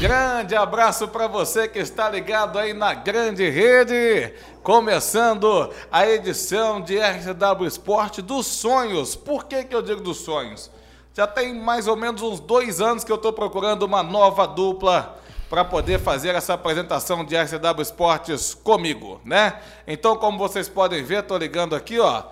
Grande abraço para você que está ligado aí na grande rede. Começando a edição de RCW Esporte dos Sonhos. Por que, que eu digo dos sonhos? Já tem mais ou menos uns dois anos que eu estou procurando uma nova dupla para poder fazer essa apresentação de RCW Esportes comigo, né? Então, como vocês podem ver, estou ligando aqui, ó.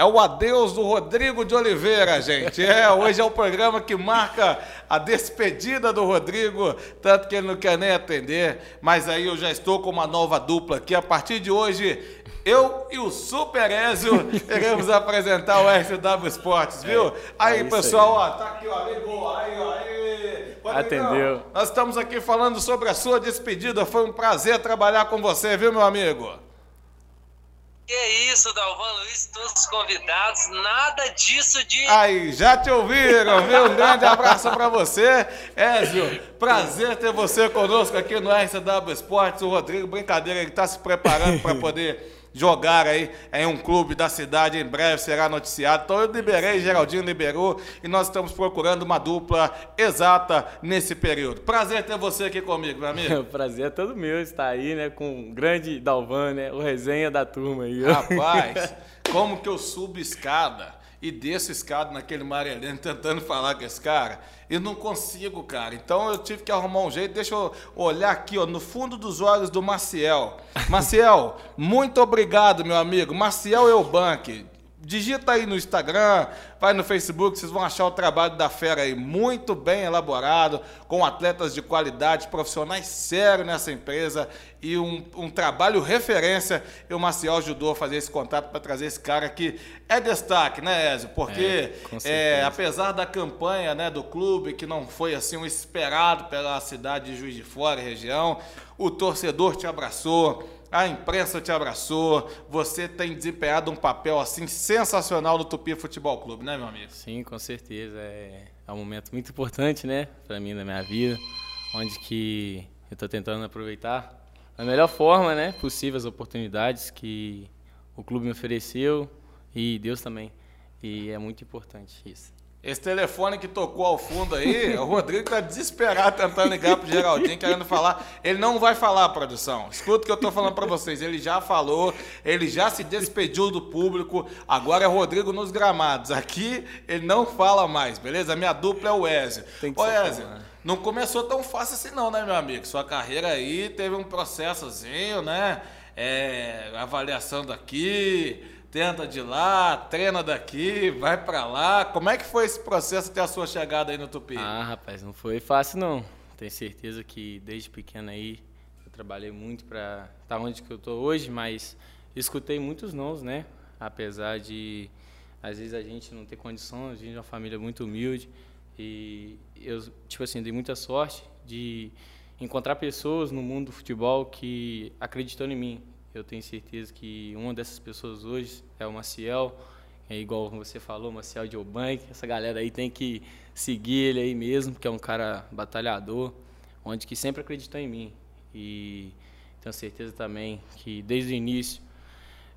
É o adeus do Rodrigo de Oliveira, gente. É, hoje é o programa que marca a despedida do Rodrigo, tanto que ele não quer nem atender. Mas aí eu já estou com uma nova dupla aqui. A partir de hoje, eu e o Super Ézio iremos apresentar o RCW Esportes, viu? É, aí, é pessoal, aí. ó, tá aqui, ó, ligou, aí, ó, aí. Atendeu. Nós estamos aqui falando sobre a sua despedida. Foi um prazer trabalhar com você, viu, meu amigo? Que isso, Dalvan Luiz, todos os convidados, nada disso de. Aí, já te ouviram, viu? Um grande abraço para você, Ézio. Prazer ter você conosco aqui no RCW Esportes. O Rodrigo, brincadeira, ele está se preparando para poder jogar aí em um clube da cidade, em breve será noticiado. Então eu liberei, Geraldinho liberou e nós estamos procurando uma dupla exata nesse período. Prazer ter você aqui comigo, meu amigo. O prazer é todo meu estar aí, né, com o grande Dalvan, né, o resenha da turma aí. Rapaz, como que eu subo escada e desço escada naquele Marelene tentando falar com esse cara e não consigo, cara. Então eu tive que arrumar um jeito. Deixa eu olhar aqui, ó, no fundo dos olhos do Maciel. Maciel, muito obrigado, meu amigo. Maciel Eubank. Digita aí no Instagram, vai no Facebook, vocês vão achar o trabalho da fera aí muito bem elaborado, com atletas de qualidade, profissionais sérios nessa empresa e um, um trabalho referência. E o Maciel ajudou a fazer esse contato para trazer esse cara que é destaque, né, Ezio? Porque é, é, apesar da campanha né, do clube, que não foi assim um esperado pela cidade de Juiz de Fora e região, o torcedor te abraçou a imprensa te abraçou, você tem desempenhado um papel assim sensacional no Tupi Futebol Clube, né, meu amigo? Sim, com certeza. É, é um momento muito importante, né, para mim na minha vida, onde que eu estou tentando aproveitar da melhor forma, né, possível as oportunidades que o clube me ofereceu e Deus também. E é muito importante isso. Esse telefone que tocou ao fundo aí, o Rodrigo tá desesperado tentando ligar pro Geraldinho, querendo falar. Ele não vai falar, produção. Escuta o que eu tô falando para vocês. Ele já falou, ele já se despediu do público. Agora é Rodrigo nos gramados. Aqui ele não fala mais, beleza? Minha dupla é o Ezio. Ô, Ezio, né? não começou tão fácil assim não, né, meu amigo? Sua carreira aí teve um processozinho, né? É, avaliação daqui tenta de lá, treina daqui, vai para lá. Como é que foi esse processo até a sua chegada aí no Tupi? Ah, rapaz, não foi fácil não. Tenho certeza que desde pequeno aí eu trabalhei muito para estar tá onde que eu tô hoje, mas escutei muitos nãos, né? Apesar de às vezes a gente não ter condições, a gente é uma família muito humilde e eu, tipo assim, dei muita sorte de encontrar pessoas no mundo do futebol que acreditam em mim, eu tenho certeza que uma dessas pessoas hoje é o Maciel, é igual você falou, Maciel de Obank. Essa galera aí tem que seguir ele aí mesmo, porque é um cara batalhador, onde que sempre acreditou em mim. E tenho certeza também que desde o início,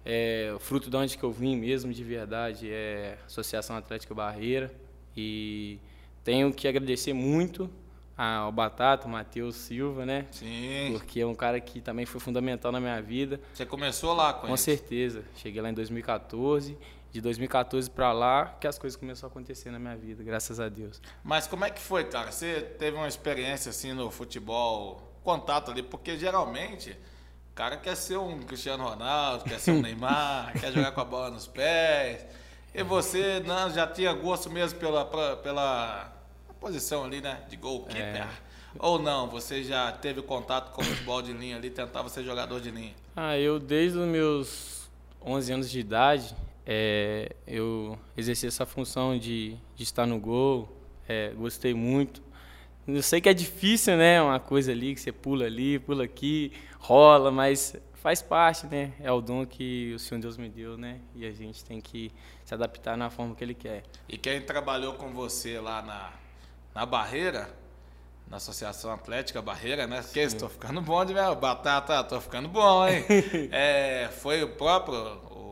é, o fruto de onde que eu vim mesmo, de verdade, é a Associação Atlética Barreira. E tenho que agradecer muito ao Batata, o Matheus Silva, né? Sim. Porque é um cara que também foi fundamental na minha vida. Você começou lá com, com ele? Com certeza. Cheguei lá em 2014. De 2014 para lá que as coisas começaram a acontecer na minha vida, graças a Deus. Mas como é que foi, cara? Você teve uma experiência assim no futebol, contato ali, porque geralmente o cara quer ser um Cristiano Ronaldo, quer ser um Neymar, quer jogar com a bola nos pés. E você não, já tinha gosto mesmo pela, pela posição ali, né? De goalkeeper. É. Ou não, você já teve contato com o futebol de linha ali, tentava ser jogador de linha? Ah, eu desde os meus 11 anos de idade, é, eu exerci essa função de, de estar no gol, é, gostei muito. Eu sei que é difícil, né? Uma coisa ali que você pula ali, pula aqui, rola, mas faz parte, né? É o dom que o Senhor Deus me deu, né? E a gente tem que se adaptar na forma que Ele quer. E quem trabalhou com você lá na, na Barreira, na Associação Atlética Barreira, né? Que estou ficando bom de ver. Batata, estou ficando bom, hein? é, foi o próprio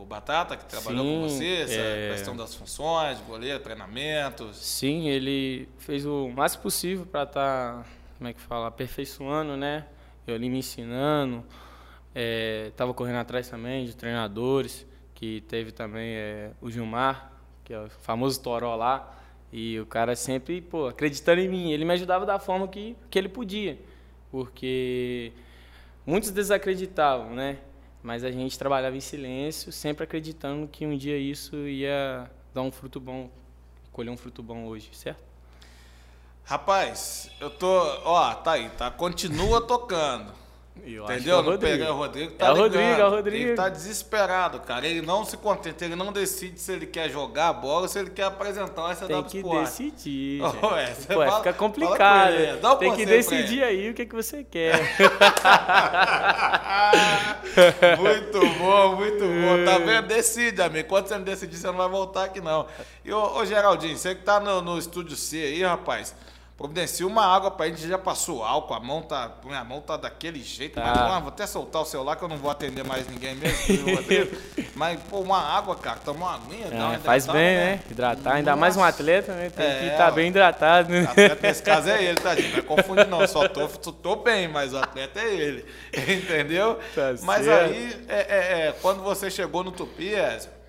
o Batata que trabalhou Sim, com você, essa é... questão das funções, goleiro, treinamentos. Sim, ele fez o máximo possível para estar tá como é que fala, aperfeiçoando, né? Eu ali me ensinando, é, tava correndo atrás também de treinadores, que teve também é, o Gilmar, que é o famoso Toró lá, e o cara sempre, pô, acreditando em mim. Ele me ajudava da forma que, que ele podia, porque muitos desacreditavam, né? Mas a gente trabalhava em silêncio, sempre acreditando que um dia isso ia dar um fruto bom, colher um fruto bom hoje, certo? Rapaz, eu tô. Ó, tá aí, tá? Continua tocando. Eu Entendeu? é o Não Rodrigo. pega é o Rodrigo. Tá É o. Rodrigo, é o Rodrigo. Ele tá desesperado, cara. Ele não se contenta, ele não decide se ele quer jogar a bola ou se ele quer apresentar uma SW Tem que Sport. decidir. Ué, Pô, fala- fica complicado. com ele, um Tem que decidir aí o que, que você quer. muito bom, muito bom. Tá vendo? Decide, amigo. Quando você não decidir, você não vai voltar aqui, não. E, ô, ô Geraldinho, você que tá no, no estúdio C aí, rapaz, providencia uma água pra gente. Já passou álcool, a mão tá. Minha mão tá daquele jeito. Tá. Mas, ah, vou até soltar o celular que eu não vou atender mais ninguém mesmo. mas, pô, uma água, cara. Toma uma aguinha, uma É, faz bem, né? Hidratar. Ainda mais um Nossa. atleta, né? Tem que É, estar ó. bem hidratado. Né? Atleta nesse caso é ele, tá, gente? Não vai confundir, não. Só tô, tô, tô bem, mas o atleta é ele. Entendeu? Tá mas certo. aí, é, é, é, quando você chegou no Tupi, Ezio,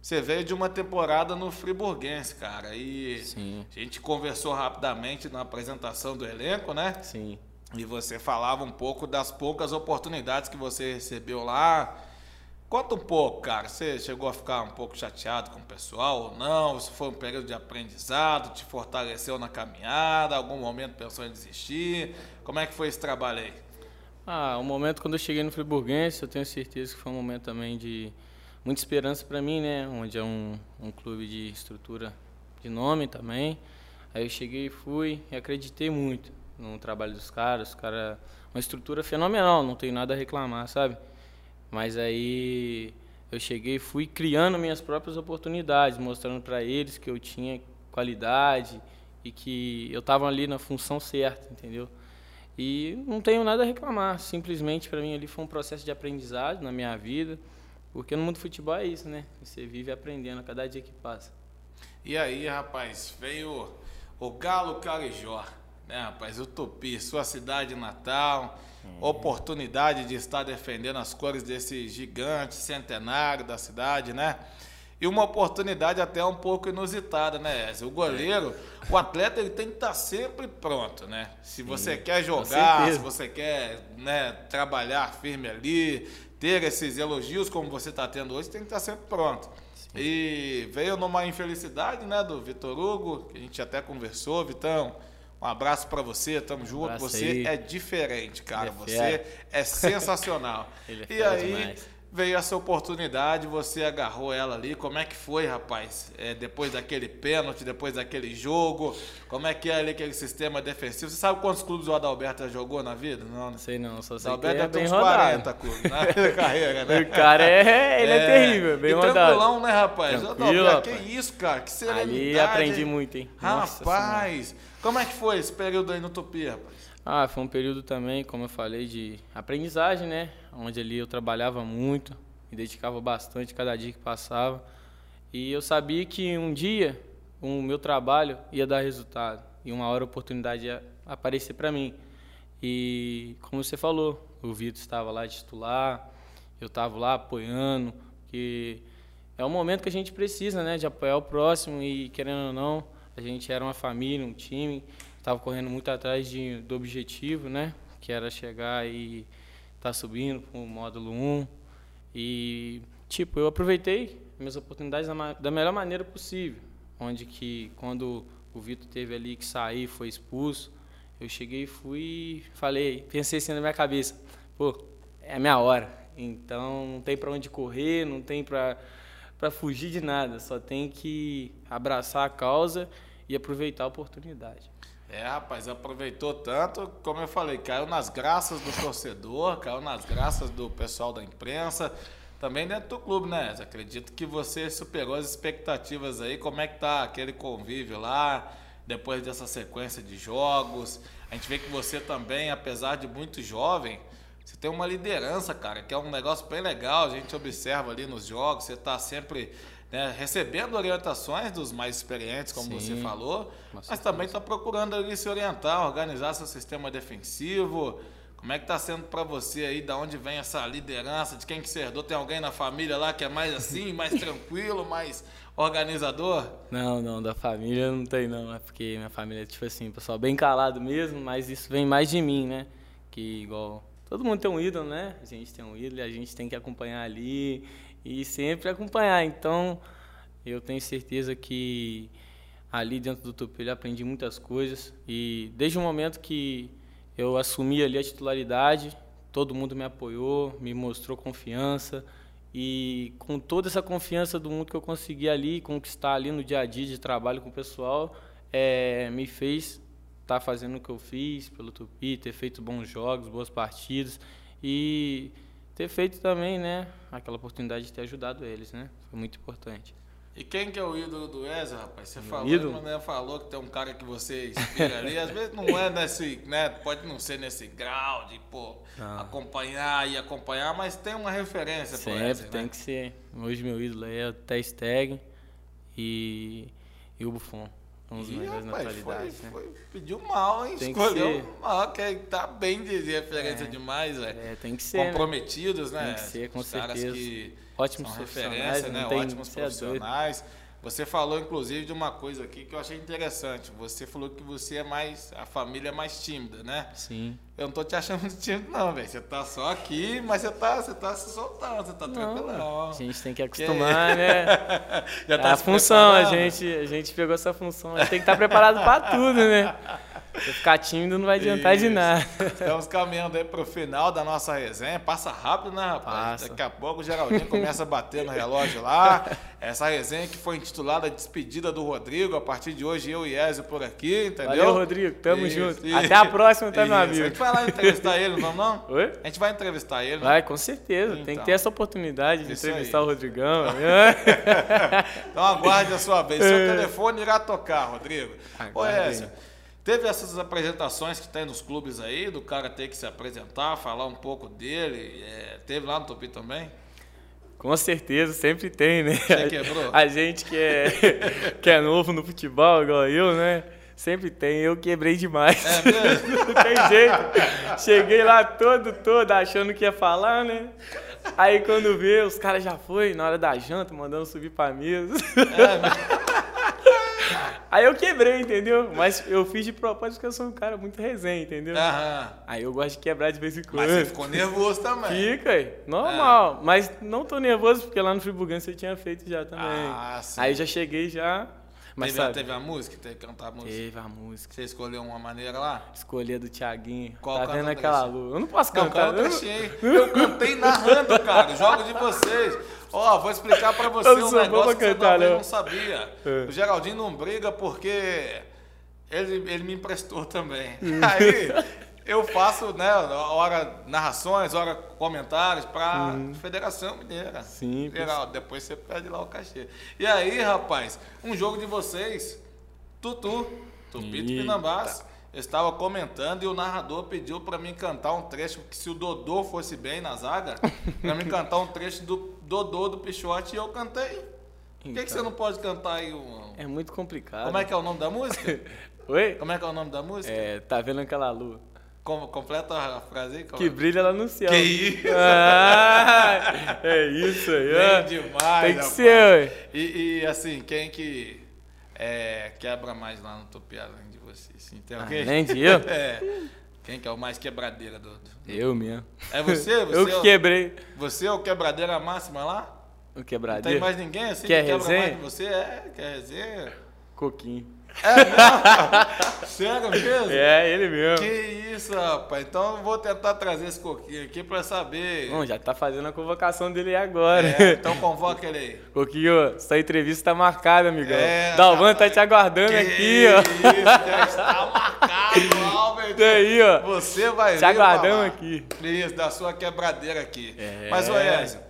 você veio de uma temporada no Friburguense, cara. E Sim. a gente conversou rapidamente na apresentação do elenco, né? Sim. E você falava um pouco das poucas oportunidades que você recebeu lá. Conta um pouco, cara. Você chegou a ficar um pouco chateado com o pessoal ou não? Isso foi um período de aprendizado? Te fortaleceu na caminhada? Algum momento pensou em desistir? Como é que foi esse trabalho aí? Ah, o momento quando eu cheguei no Friburguense, eu tenho certeza que foi um momento também de muita esperança para mim, né? Onde é um, um clube de estrutura de nome também. Aí eu cheguei e fui e acreditei muito no trabalho dos caras. Os caras, uma estrutura fenomenal, não tenho nada a reclamar, sabe? Mas aí eu cheguei e fui criando minhas próprias oportunidades, mostrando para eles que eu tinha qualidade e que eu estava ali na função certa, entendeu? E não tenho nada a reclamar, simplesmente para mim ali foi um processo de aprendizado na minha vida, porque no mundo do futebol é isso, né? Você vive aprendendo a cada dia que passa. E aí, rapaz, veio o Galo Carijó, né, rapaz? O Tupi, sua cidade natal, oportunidade de estar defendendo as cores desse gigante centenário da cidade, né? E uma oportunidade até um pouco inusitada, né, Ezio? O goleiro, o atleta, ele tem que estar sempre pronto, né? Se você quer jogar, se você quer né, trabalhar firme ali, ter esses elogios como você está tendo hoje, tem que estar sempre pronto. E veio numa infelicidade, né, do Vitor Hugo, que a gente até conversou, Vitão. Um abraço pra você, tamo junto. abraço você aí. é diferente, cara. É você é sensacional. É e aí demais. Veio essa oportunidade, você agarrou ela ali. Como é que foi, rapaz? É, depois daquele pênalti, depois daquele jogo, como é que é ali aquele sistema defensivo? Você sabe quantos clubes o Adalberto já jogou na vida? Não, né? Não sei não, só sei que Adalberto é deve ter bem uns rodado. 40 clubes na carreira, né? O cara é, ele é, terrível, bem e rodado. tranquilão, né, rapaz? Tranquilo, Adalberto, que rapaz. isso, cara? Que serenidade. Ali aprendi hein? muito, hein? Nossa Rapaz, como é que foi esse período aí no Tupi, rapaz? Ah, foi um período também, como eu falei, de aprendizagem, né? Onde ali eu trabalhava muito, me dedicava bastante cada dia que passava. E eu sabia que um dia o meu trabalho ia dar resultado e uma hora a oportunidade ia aparecer para mim. E como você falou, o Vitor estava lá titular, eu estava lá apoiando, que é o momento que a gente precisa, né, de apoiar o próximo e querendo ou não, a gente era uma família, um time, estava correndo muito atrás de, do objetivo, né, que era chegar e estar subindo para o módulo 1. E tipo, eu aproveitei minhas oportunidades da, da melhor maneira possível, onde que quando o Vitor teve ali que sair, foi expulso, eu cheguei e fui falei, pensei assim na minha cabeça, pô, é a minha hora. Então não tem para onde correr, não tem para para fugir de nada, só tem que abraçar a causa e aproveitar a oportunidade. É, rapaz, aproveitou tanto, como eu falei, caiu nas graças do torcedor, caiu nas graças do pessoal da imprensa, também dentro do clube, né? Acredito que você superou as expectativas aí. Como é que tá aquele convívio lá, depois dessa sequência de jogos? A gente vê que você também, apesar de muito jovem, você tem uma liderança, cara, que é um negócio bem legal. A gente observa ali nos jogos, você tá sempre né, recebendo orientações dos mais experientes, como Sim, você falou, mas também está procurando ali se orientar, organizar seu sistema defensivo. Como é que está sendo para você aí? Da onde vem essa liderança? De quem que você herdou? Tem alguém na família lá que é mais assim, mais tranquilo, mais organizador? Não, não, da família não tem não, é porque minha família é tipo assim, pessoal bem calado mesmo, mas isso vem mais de mim, né? Que igual todo mundo tem um ídolo, né? A gente tem um ídolo e a gente tem que acompanhar ali e sempre acompanhar. Então, eu tenho certeza que ali dentro do Tupelo eu aprendi muitas coisas e desde o momento que eu assumi ali a titularidade, todo mundo me apoiou, me mostrou confiança e com toda essa confiança do mundo que eu consegui ali conquistar ali no dia a dia de trabalho com o pessoal, é, me fez estar tá fazendo o que eu fiz pelo Tupi, ter feito bons jogos, boas partidas e ter feito também, né, aquela oportunidade de ter ajudado eles, né? Foi muito importante. E quem que é o ídolo do Ezra, rapaz? Você Meu falou, ídolo? né, falou que tem um cara que você inspira ali. Às vezes não é nesse, né? Pode não ser nesse grau de, pô, Ah. acompanhar e acompanhar, mas tem uma referência Sempre Ezra, tem né? que ser. Hoje meu ídolo é o Ter Stegen e, e o Buffon. Os Ih, melhores rapaz, naturalidades, foi, né? foi- pediu mal, hein? Tem que Escolheu ser. mal, que tá bem de referência É. demais, velho. É, tem que ser, né? Comprometidos, né? Tem que ser, com Os caras certeza. que Ótimos referência, né? tem- Ótimos é profissionais. Você falou, inclusive, de uma coisa aqui que eu achei interessante. Você falou que você é mais. A família é mais tímida, né? Sim. Eu não tô te achando muito tímido, não, velho. Você tá só aqui, mas você tá, você tá se soltando, você tá tranquilão. a gente tem que acostumar, né? Já É tá a se função, a gente, a gente pegou essa função. A gente tem que estar preparado para tudo, né? Se ficar tímido não vai adiantar de Isso. nada. Estamos caminhando aí pro final da nossa resenha. Passa rápido, né, rapaz? Passa. Daqui a pouco o Geraldinho começa a bater no relógio lá. Essa resenha que foi intitulada Despedida do Rodrigo. A partir de hoje, eu e Ezio por aqui, entendeu? Valeu, Rodrigo. Tamo Isso, junto. Até a próxima, tá, meu amigo? Vai lá entrevistar ele, não vamos não? Oi? A gente vai entrevistar ele. né? Vai, com certeza. Tem Então. que ter essa oportunidade de Isso entrevistar aí. o Rodrigão. Então aguarde a sua vez. Seu telefone irá tocar, Rodrigo. Ô, Aguardem. Ezio, teve essas apresentações que tem nos clubes aí, do cara ter que se apresentar, falar um pouco dele. é, teve lá no Tupi também? Com certeza, sempre tem, né? Você quebrou? A gente que é, que é novo no futebol, igual eu, né? Sempre tem. Eu quebrei demais. É mesmo? Não tem jeito. Cheguei lá todo, todo, achando que ia falar, né? Aí quando vê, os caras já foi na hora da janta, mandando subir pra mesa. Aí eu quebrei, entendeu? Mas eu fiz de propósito porque eu sou um cara muito resenha, entendeu? Aham. Aí eu gosto de quebrar de vez em quando. Mas você ficou nervoso também. Fica, aí. normal. Mas não tô nervoso porque lá no Friburgan você tinha feito já também. Ah, sim. Aí já cheguei já. Mas teve, sabe, teve a música? Teve que cantar a música? teve a música. Você escolheu uma maneira lá? Escolher do Thiaguinho. Qual tá vendo aquela lua? Eu não posso Não, cantar. cara, eu não- achei. Eu cantei narrando, cara, jogo de vocês. Ó, vou explicar pra você Eu um não negócio que você cantar, talvez não. não sabia. É. O Geraldinho não briga porque ele, ele me emprestou também. Hum. Aí eu faço, né, hora narrações, hora comentários pra Federação Mineira. Sim, Geral, depois você pede lá o cachê. E aí, rapaz, um jogo de vocês, Tutu, Tupito Eita. Pinambás, estava comentando e o narrador pediu pra mim cantar um trecho que se o Dodô fosse bem na zaga, pra mim cantar um trecho do Dodô do Pichote e eu cantei. Por que, que Então. você não pode cantar aí um... É muito complicado. Como é que é o nome da música? Oi? Como é que é o nome da música? É, tá vendo aquela lua? Como, completa a frase aí. Que brilha lá no céu. Que isso? Ah, é isso aí. Bem demais, Tem que rapaz. ser. E, e, assim, quem que é, quebra mais lá no Tupi além de você? Assim, tem alguém? Além de eu? É. Quem que é o mais quebradeira do... do- Eu mesmo. É você? você Eu que quebrei Você é o quebradeira máxima lá? o Não tem mais ninguém assim Quer que quebra resenha? mais que você? É, quer resenha? Coquinho. Sério mesmo? É, ele mesmo. Que isso, rapaz. Então eu vou tentar trazer esse coquinho aqui pra saber. Bom, já tá fazendo a convocação dele aí agora. É, então convoca ele aí. Coquinho, essa entrevista tá marcada, amigão. É, Dalvan tá te aguardando aqui, ó. Isso, já está marcado, Albert. Tá aí, ó. Você vai Te aguardamos falar. aqui. Isso, da sua quebradeira aqui. É. Mas, ô Ezio,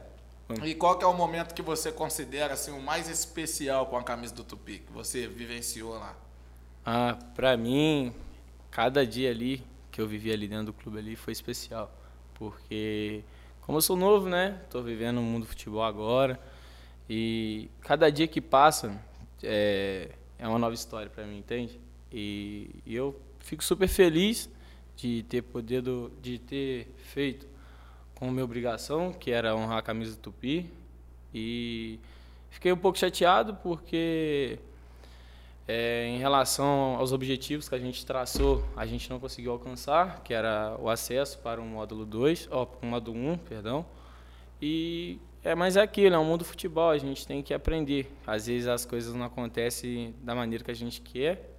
e qual que é o momento que você considera assim, o mais especial com a camisa do Tupi, que você vivenciou lá? Ah, pra mim, cada dia ali que eu vivi ali dentro do clube ali foi especial. Porque, como eu sou novo, né? Tô vivendo o mundo do futebol agora. E cada dia que passa é, é uma nova história para mim, entende? E, e, eu fico super feliz de ter poder de ter feito como minha obrigação, que era honrar a camisa do Tupi. E fiquei um pouco chateado porque é, em relação aos objetivos que a gente traçou, a gente não conseguiu alcançar, que era o acesso para o módulo 2, ó, o módulo 1, perdão. E é, mas é aquilo, é um mundo do futebol, a gente tem que aprender. Às vezes as coisas não acontecem da maneira que a gente quer,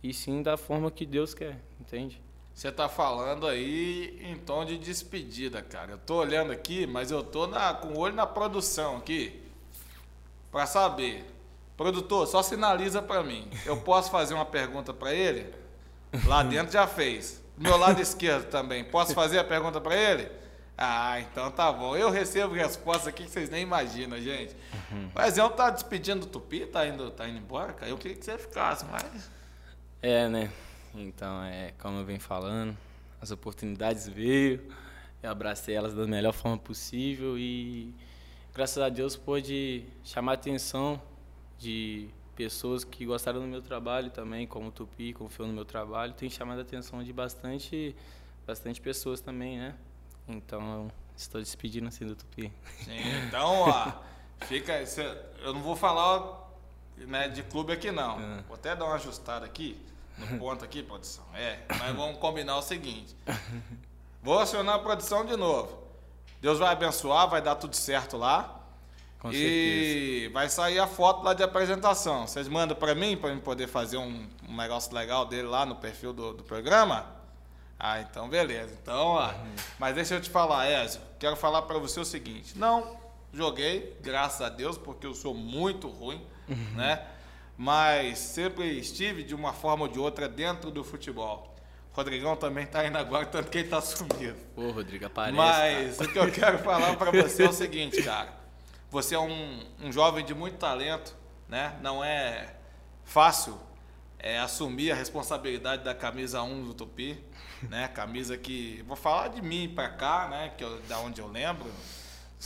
e sim da forma que Deus quer, entende? Você tá falando aí em tom de despedida, cara. Eu tô olhando aqui, mas eu tô na, com o olho na produção aqui. Para saber. Produtor, só sinaliza para mim. Eu posso fazer uma pergunta para ele? Lá dentro já fez. Do meu lado esquerdo também. Posso fazer a pergunta para ele? Ah, então tá bom. Eu recebo respostas aqui que vocês nem imaginam, gente. Uhum. O Ezão tá despedindo do Tupi, tá indo, tá indo embora, cara. Eu queria que você ficasse, mas. É, né? Então, é, como eu venho falando, as oportunidades veio, eu abracei elas da melhor forma possível e graças a Deus pude chamar a atenção de pessoas que gostaram do meu trabalho também, como o Tupi, confiou no meu trabalho, tem chamado a atenção de bastante, bastante pessoas também, né? Então, estou despedindo assim do Tupi. Sim, então, ó, fica, eu não vou falar né, de clube aqui não. É. Vou até dar uma ajustada aqui no ponto aqui, produção. É, mas vamos combinar o seguinte. Vou acionar a produção de novo. Deus vai abençoar, vai dar tudo certo lá. Com e certeza. vai sair a foto lá de apresentação. Vocês mandam para mim, para eu poder fazer um, um, negócio legal dele lá no perfil do, do programa? Ah, então beleza. Então, ó, uhum. mas deixa eu te falar, Ezio. Quero falar para você o seguinte. Não joguei, graças a Deus, porque eu sou muito ruim, uhum. né? Mas sempre estive de uma forma ou de outra dentro do futebol. O Rodrigão também está indo agora, tanto que ele está sumido. Ô, Rodrigo, aparece. Mas o que eu quero falar para você é o seguinte, cara. Você é um, um jovem de muito talento, né? Não é fácil é, assumir a responsabilidade da camisa 1 do Tupi, né? Camisa que vou falar de mim para cá, né? Que eu, da onde eu lembro,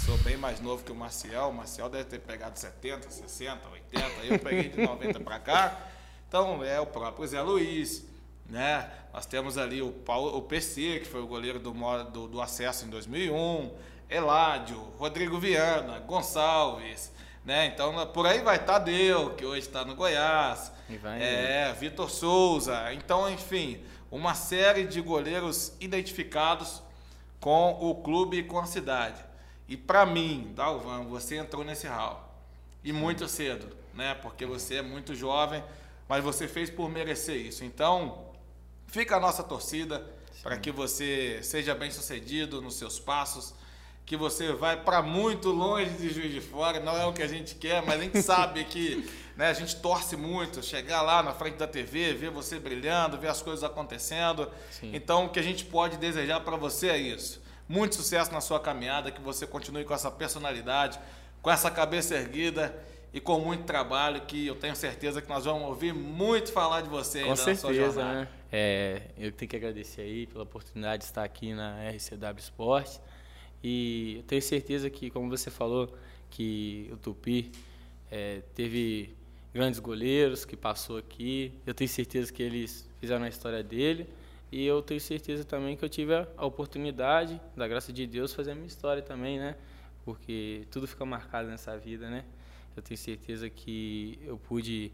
Sou bem mais novo que o Marcial. O Marcial deve ter pegado 70, 60, 80. Eu peguei de 90 para cá. Então é o próprio Zé Luiz. Né? Nós temos ali o, Paulo, o PC, que foi o goleiro do, do, do acesso em 2001. Eládio, Rodrigo Viana, Gonçalves. Né? Então por aí vai Tadeu, que hoje está no Goiás. é, Vitor Souza. Então, enfim, uma série de goleiros identificados com o clube e com a cidade. E para mim, Dalvan, você entrou nesse hall. E muito cedo, né? Porque você é muito jovem, mas você fez por merecer isso. Então, fica a nossa torcida para que você seja bem sucedido nos seus passos, que você vai para muito longe de Juiz de Fora, não é o que a gente quer, mas a gente sabe que né, a gente torce muito, chegar lá na frente da TV, ver você brilhando, ver as coisas acontecendo. Sim. Então, o que a gente pode desejar para você é isso muito sucesso na sua caminhada, que você continue com essa personalidade, com essa cabeça erguida e com muito trabalho, que eu tenho certeza que nós vamos ouvir muito falar de você com certeza, Né? É, eu tenho que agradecer aí pela oportunidade de estar aqui na RCW Esporte. E eu tenho certeza que, como você falou, que o Tupi é, teve grandes goleiros que passou aqui. Eu tenho certeza que eles fizeram a história dele. E eu tenho certeza também que eu tive a oportunidade, da graça de Deus, fazer a minha história também, né? Porque tudo fica marcado nessa vida, né? Eu tenho certeza que eu pude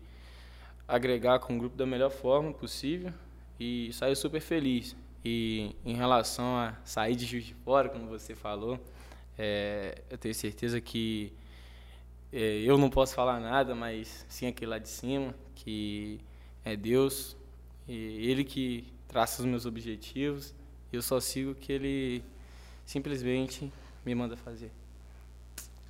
agregar com o grupo da melhor forma possível e saio super feliz. E em relação a sair de Juiz de Fora, como você falou, é, eu tenho certeza que é, eu não posso falar nada, mas sim aquele lá de cima, que é Deus, e Ele que traço os meus objetivos e eu só sigo o que ele simplesmente me manda fazer.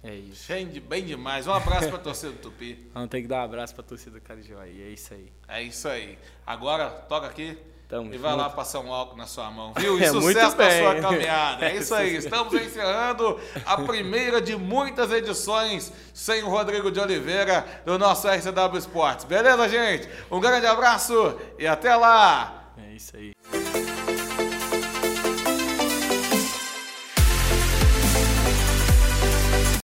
É isso. Bem, bem demais. Um abraço para a torcida do Tupi. Vamos ter que dar um abraço para a torcida do Carijoai. É isso aí. É isso aí. Agora, toca aqui. Tamo e vai junto. lá passar um álcool na sua mão, viu? E é, sucesso na sua caminhada. É isso aí. Estamos encerrando a primeira de muitas edições sem o Rodrigo de Oliveira do nosso RCW Esportes. Beleza, gente? Um grande abraço e até lá! É isso aí.